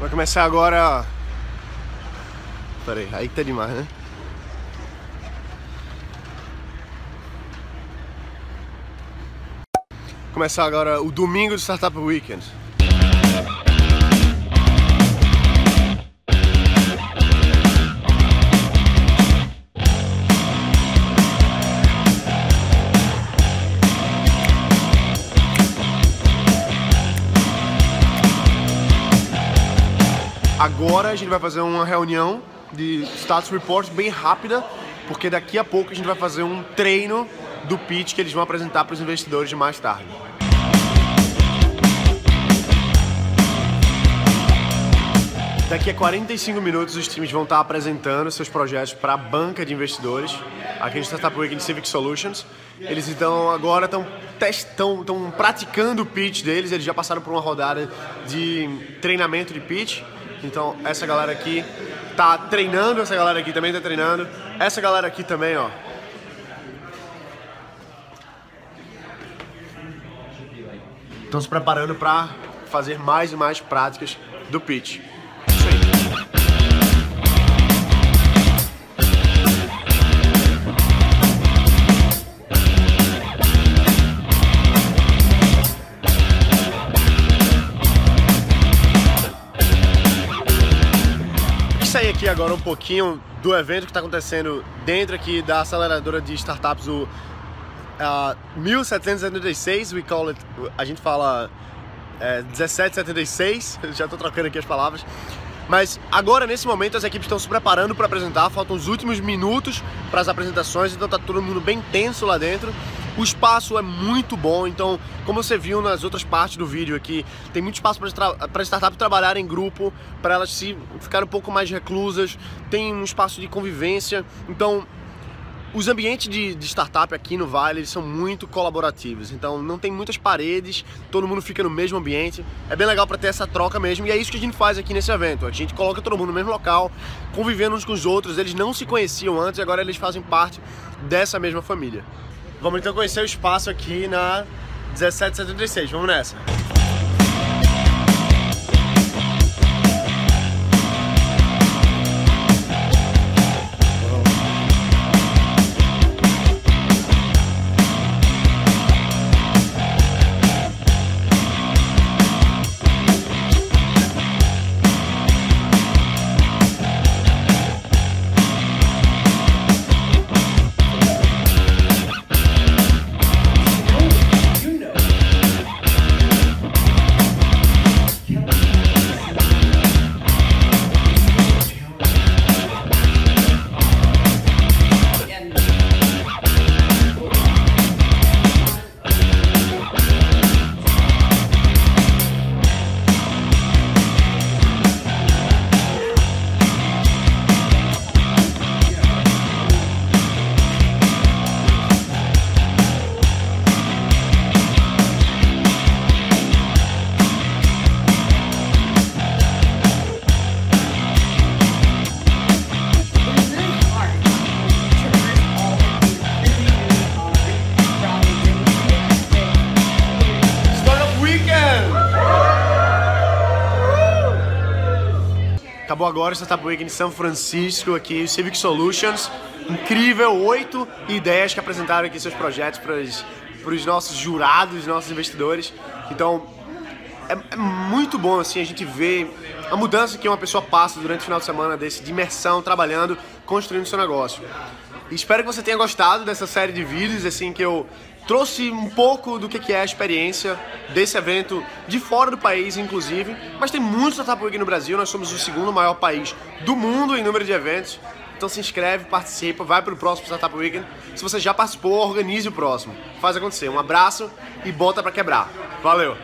Vai começar agora. Pera aí, aí que tá demais, né? Começar agora o domingo do Startup Weekend. Agora a gente vai fazer uma reunião de status reports bem rápida, porque daqui a pouco a gente vai fazer um treino do pitch que eles vão apresentar para os investidores mais tarde. Daqui a 45 minutos os times vão estar apresentando seus projetos para a banca de investidores, aqui no Startup Week Civic Solutions. Eles então agora estão estão praticando o pitch deles, eles já passaram por uma rodada de treinamento de pitch. Então essa galera aqui tá treinando, essa galera aqui também tá treinando. Essa galera aqui também, ó. Estão se preparando para fazer mais e mais práticas do pitch. Aqui agora um pouquinho do evento que está acontecendo dentro aqui da aceleradora de startups, o uh, 1776, we call it, a gente fala é, 1776, já estou trocando aqui as palavras. Mas agora, nesse momento, as equipes estão se preparando para apresentar, faltam os últimos minutos para as apresentações, então está todo mundo bem tenso lá dentro. O espaço é muito bom, então, como você viu nas outras partes do vídeo aqui, tem muito espaço para startups trabalhar em grupo, para elas se ficarem um pouco mais reclusas, tem um espaço de convivência, então os ambientes de, de, startup aqui no Vale são muito colaborativos, então não tem muitas paredes, todo mundo fica no mesmo ambiente. É bem legal para ter essa troca mesmo, e é isso que a gente faz aqui nesse evento. A gente coloca todo mundo no mesmo local, convivendo uns com os outros. Eles não se conheciam antes agora eles fazem parte dessa mesma família. Vamos então conhecer o espaço aqui na 1776. Vamos nessa. Acabou agora Startup Week em São Francisco, aqui, Civic Solutions. Incrível, oito ideias que apresentaram aqui seus projetos para os nossos jurados, nossos investidores. Então, é, é, muito bom assim a gente ver a mudança que uma pessoa passa durante o final de semana desse, de imersão, trabalhando, construindo seu negócio. Espero que você tenha gostado dessa série de vídeos, assim, que eu trouxe um pouco do que é a experiência desse evento de fora do país, inclusive. Mas tem muito Startup Week no Brasil, nós somos o segundo maior país do mundo em número de eventos. Então se inscreve, participa, vai para o próximo Startup Weekend. Se você já participou, organize o próximo. Faz acontecer. Um abraço e bota para quebrar. Valeu!